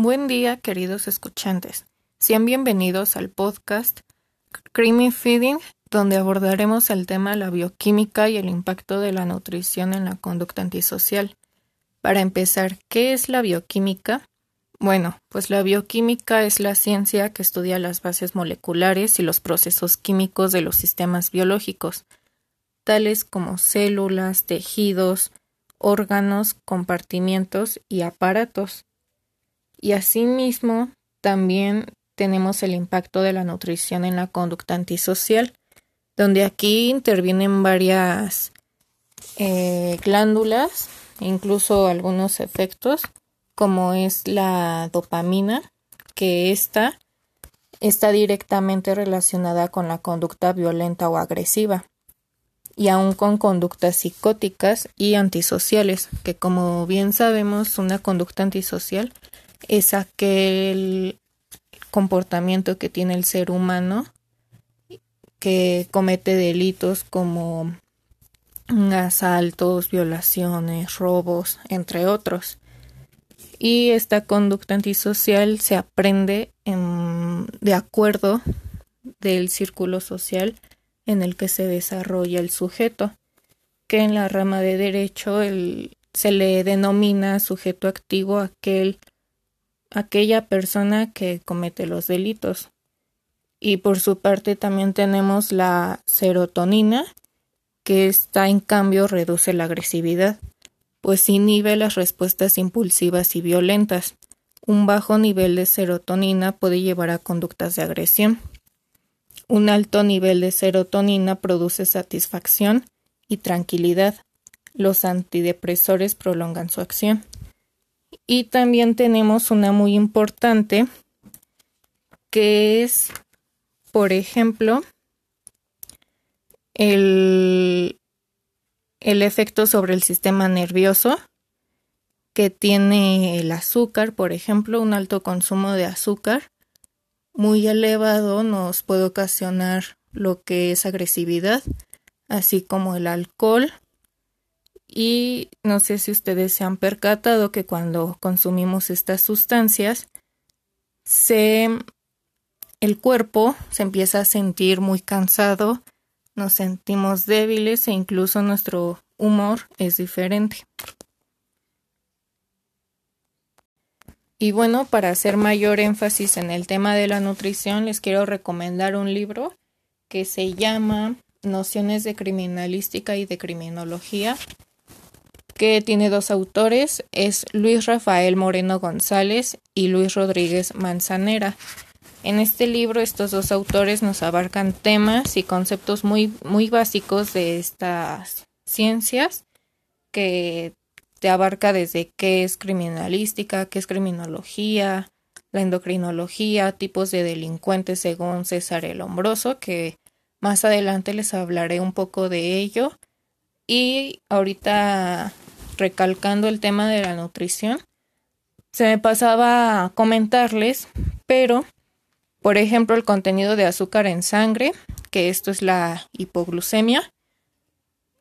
Buen día, queridos escuchantes. Sean bienvenidos al podcast Creamy Feeding, donde abordaremos el tema la bioquímica y el impacto de la nutrición en la conducta antisocial. Para empezar, ¿qué es la bioquímica? Bueno, pues la bioquímica es la ciencia que estudia las bases moleculares y los procesos químicos de los sistemas biológicos, tales como células, tejidos, órganos, compartimientos y aparatos. Y asimismo, también tenemos el impacto de la nutrición en la conducta antisocial, donde aquí intervienen varias eh, glándulas, incluso algunos efectos, como es la dopamina, que esta está directamente relacionada con la conducta violenta o agresiva y aún con conductas psicóticas y antisociales, que como bien sabemos una conducta antisocial es aquel comportamiento que tiene el ser humano que comete delitos como asaltos, violaciones, robos, entre otros. Y esta conducta antisocial se aprende de acuerdo del círculo social en el que se desarrolla el sujeto, que en la rama de derecho se le denomina sujeto activo aquel aquella persona que comete los delitos. Y por su parte también tenemos la serotonina, que esta en cambio reduce la agresividad, pues inhibe las respuestas impulsivas y violentas. Un bajo nivel de serotonina puede llevar a conductas de agresión. Un alto nivel de serotonina produce satisfacción y tranquilidad. Los antidepresores prolongan su acción. Y también tenemos una muy importante que es, por ejemplo, el, el efecto sobre el sistema nervioso que tiene el azúcar, por ejemplo, un alto consumo de azúcar muy elevado nos puede ocasionar lo que es agresividad, así como el alcohol y no sé si ustedes se han percatado que cuando consumimos estas sustancias, se, el cuerpo se empieza a sentir muy cansado, nos sentimos débiles e incluso nuestro humor es diferente. Y bueno, para hacer mayor énfasis en el tema de la nutrición, les quiero recomendar un libro que se llama Nociones de Criminalística y de Criminología que tiene dos autores, es Luis Rafael Moreno González y Luis Rodríguez Manzanera. En este libro estos dos autores nos abarcan temas y conceptos muy, muy básicos de estas ciencias que te abarca desde qué es criminalística, qué es criminología, la endocrinología, tipos de delincuentes según César el Hombroso, que más adelante les hablaré un poco de ello. Y ahorita recalcando el tema de la nutrición, se me pasaba a comentarles, pero, por ejemplo, el contenido de azúcar en sangre, que esto es la hipoglucemia,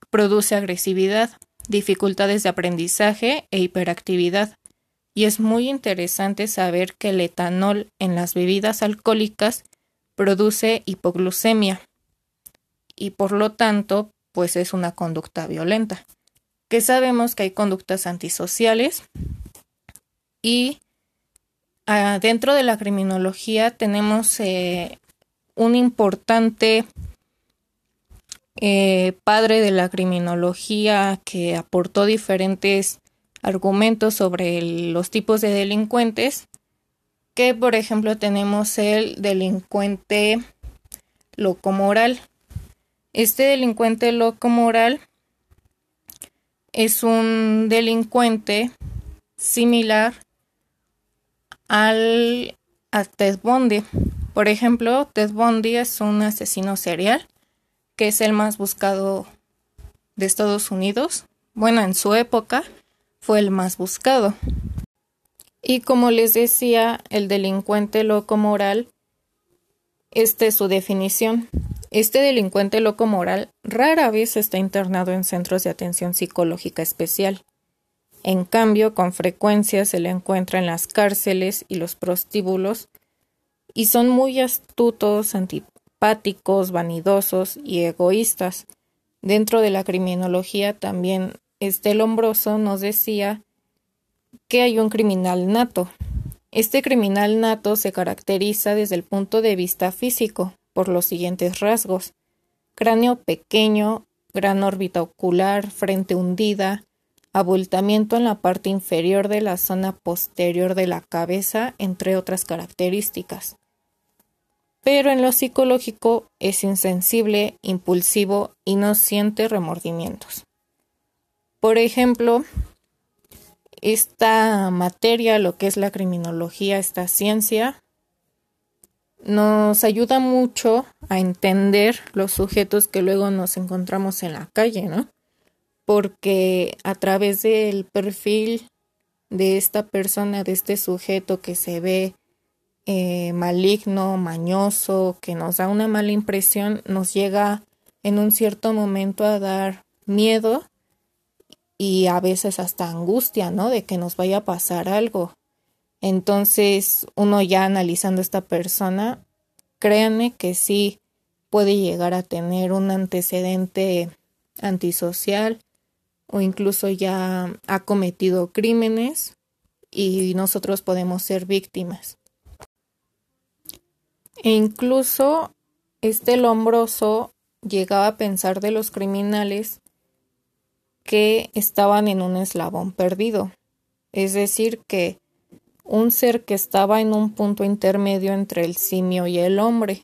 produce agresividad, dificultades de aprendizaje e hiperactividad. Y es muy interesante saber que el etanol en las bebidas alcohólicas produce hipoglucemia y por lo tanto pues es una conducta violenta que sabemos que hay conductas antisociales y ah, dentro de la criminología tenemos eh, un importante eh, padre de la criminología que aportó diferentes argumentos sobre los tipos de delincuentes que por ejemplo tenemos el delincuente locomoral. Este delincuente locomoral es un delincuente similar al a Ted Bundy. Por ejemplo, Ted Bundy es un asesino serial que es el más buscado de Estados Unidos. Bueno, en su época fue el más buscado. Y como les decía, el delincuente loco moral, esta es su definición. Este delincuente loco moral rara vez está internado en centros de atención psicológica especial. En cambio, con frecuencia se le encuentra en las cárceles y los prostíbulos y son muy astutos, antipáticos, vanidosos y egoístas. Dentro de la criminología también este Lombroso nos decía que hay un criminal nato. Este criminal nato se caracteriza desde el punto de vista físico por los siguientes rasgos. Cráneo pequeño, gran órbita ocular, frente hundida, abultamiento en la parte inferior de la zona posterior de la cabeza, entre otras características. Pero en lo psicológico es insensible, impulsivo y no siente remordimientos. Por ejemplo, esta materia, lo que es la criminología, esta ciencia, nos ayuda mucho a entender los sujetos que luego nos encontramos en la calle, ¿no? Porque a través del perfil de esta persona, de este sujeto que se ve eh, maligno, mañoso, que nos da una mala impresión, nos llega en un cierto momento a dar miedo y a veces hasta angustia, ¿no? De que nos vaya a pasar algo. Entonces, uno ya analizando esta persona, créanme que sí puede llegar a tener un antecedente antisocial o incluso ya ha cometido crímenes y nosotros podemos ser víctimas. E incluso este lombroso llegaba a pensar de los criminales que estaban en un eslabón perdido, es decir, que un ser que estaba en un punto intermedio entre el simio y el hombre.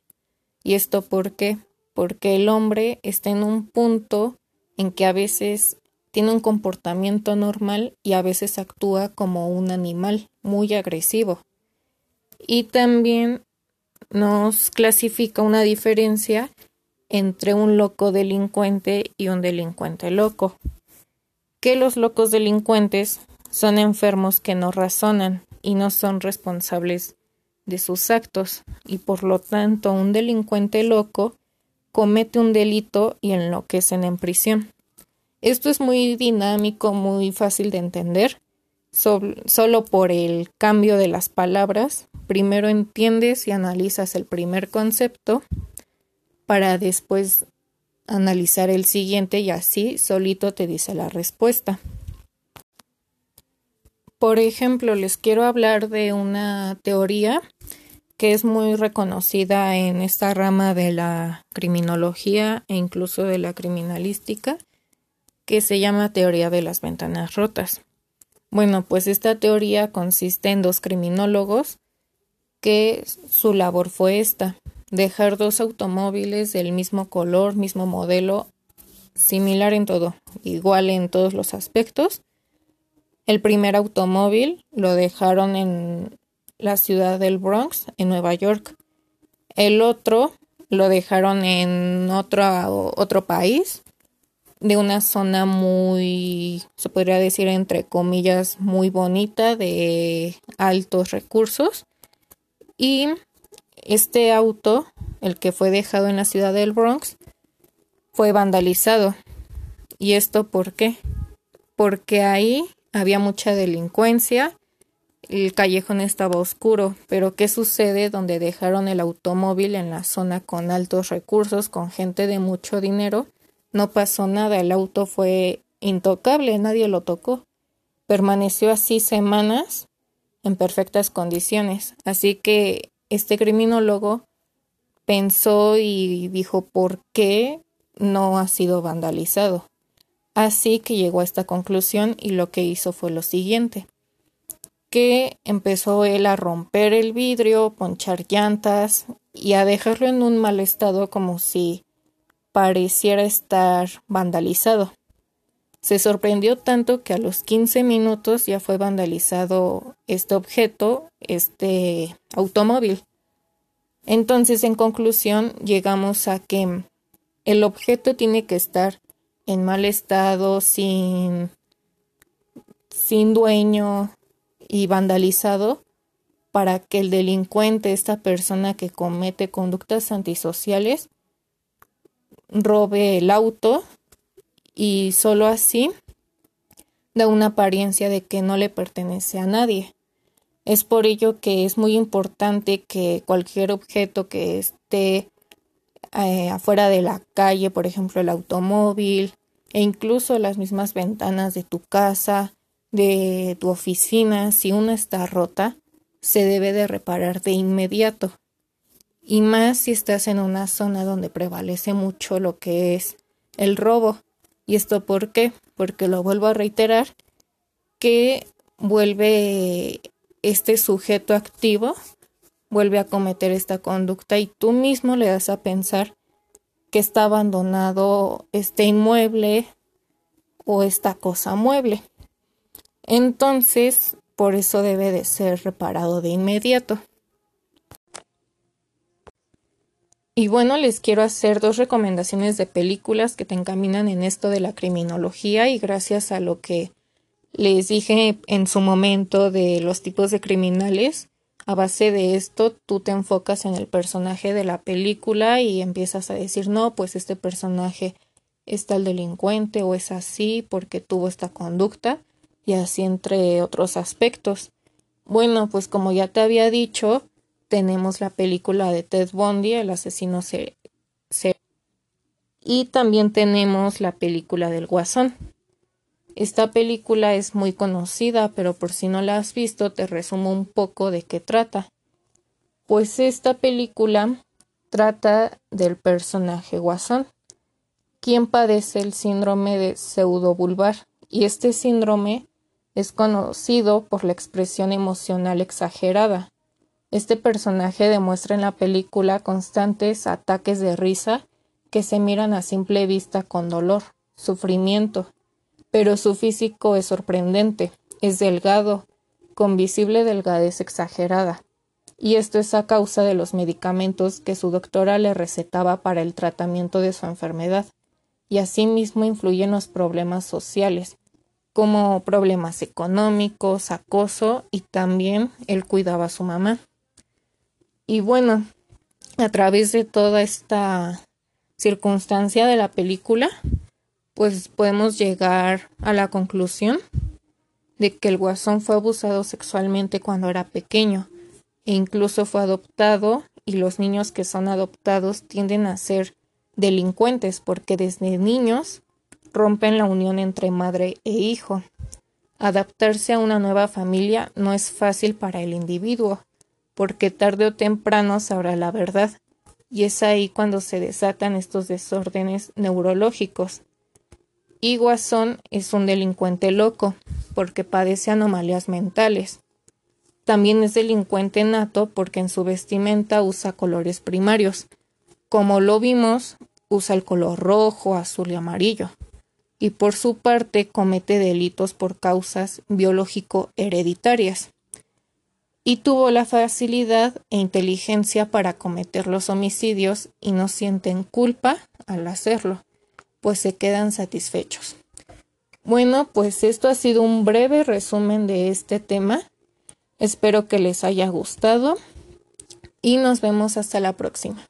¿Y esto por qué? Porque el hombre está en un punto en que a veces tiene un comportamiento normal y a veces actúa como un animal muy agresivo. Y también nos clasifica una diferencia entre un loco delincuente y un delincuente loco que los locos delincuentes son enfermos que no razonan y no son responsables de sus actos, y por lo tanto un delincuente loco comete un delito y enloquecen en prisión. Esto es muy dinámico, muy fácil de entender, solo por el cambio de las palabras. Primero entiendes y analizas el primer concepto para después analizar el siguiente y así solito te dice la respuesta. Por ejemplo, les quiero hablar de una teoría que es muy reconocida en esta rama de la criminología e incluso de la criminalística, que se llama teoría de las ventanas rotas. Bueno, pues esta teoría consiste en dos criminólogos que su labor fue esta, dejar dos automóviles del mismo color, mismo modelo, similar en todo, igual en todos los aspectos. El primer automóvil lo dejaron en la ciudad del Bronx, en Nueva York. El otro lo dejaron en otro, otro país, de una zona muy, se podría decir entre comillas, muy bonita, de altos recursos. Y este auto, el que fue dejado en la ciudad del Bronx, fue vandalizado. ¿Y esto por qué? Porque ahí había mucha delincuencia, el callejón estaba oscuro, pero ¿qué sucede donde dejaron el automóvil en la zona con altos recursos, con gente de mucho dinero? No pasó nada, el auto fue intocable, nadie lo tocó. Permaneció así semanas en perfectas condiciones. Así que este criminólogo pensó y dijo por qué no ha sido vandalizado. Así que llegó a esta conclusión y lo que hizo fue lo siguiente, que empezó él a romper el vidrio, ponchar llantas y a dejarlo en un mal estado como si pareciera estar vandalizado. Se sorprendió tanto que a los 15 minutos ya fue vandalizado este objeto, este automóvil. Entonces, en conclusión, llegamos a que el objeto tiene que estar en mal estado, sin, sin dueño y vandalizado para que el delincuente, esta persona que comete conductas antisociales, robe el auto y solo así da una apariencia de que no le pertenece a nadie. Es por ello que es muy importante que cualquier objeto que esté eh, afuera de la calle, por ejemplo el automóvil, e incluso las mismas ventanas de tu casa, de tu oficina, si una está rota, se debe de reparar de inmediato. Y más si estás en una zona donde prevalece mucho lo que es el robo. ¿Y esto por qué? Porque lo vuelvo a reiterar, que vuelve este sujeto activo, vuelve a cometer esta conducta y tú mismo le das a pensar que está abandonado este inmueble o esta cosa mueble. Entonces, por eso debe de ser reparado de inmediato. Y bueno, les quiero hacer dos recomendaciones de películas que te encaminan en esto de la criminología y gracias a lo que les dije en su momento de los tipos de criminales, a base de esto tú te enfocas en el personaje de la película y empiezas a decir, no, pues este personaje es tal delincuente o es así porque tuvo esta conducta y así entre otros aspectos. Bueno, pues como ya te había dicho, tenemos la película de Ted Bundy, el asesino serial. Y también tenemos la película del Guasón. Esta película es muy conocida, pero por si no la has visto, te resumo un poco de qué trata. Pues esta película trata del personaje Guasón, quien padece el síndrome de pseudobulbar, y este síndrome es conocido por la expresión emocional exagerada. Este personaje demuestra en la película constantes ataques de risa que se miran a simple vista con dolor, sufrimiento, pero su físico es sorprendente, es delgado, con visible delgadez exagerada, y esto es a causa de los medicamentos que su doctora le recetaba para el tratamiento de su enfermedad, y asimismo influyen los problemas sociales, como problemas económicos, acoso y también él cuidaba a su mamá. Y bueno, a través de toda esta circunstancia de la película, pues podemos llegar a la conclusión de que el guasón fue abusado sexualmente cuando era pequeño e incluso fue adoptado y los niños que son adoptados tienden a ser delincuentes porque desde niños rompen la unión entre madre e hijo. Adaptarse a una nueva familia no es fácil para el individuo, porque tarde o temprano sabrá la verdad, y es ahí cuando se desatan estos desórdenes neurológicos. Y es un delincuente loco, porque padece anomalías mentales. También es delincuente nato porque en su vestimenta usa colores primarios. Como lo vimos, usa el color rojo, azul y amarillo y por su parte comete delitos por causas biológico-hereditarias. Y tuvo la facilidad e inteligencia para cometer los homicidios y no sienten culpa al hacerlo, pues se quedan satisfechos. Bueno, pues esto ha sido un breve resumen de este tema. Espero que les haya gustado y nos vemos hasta la próxima.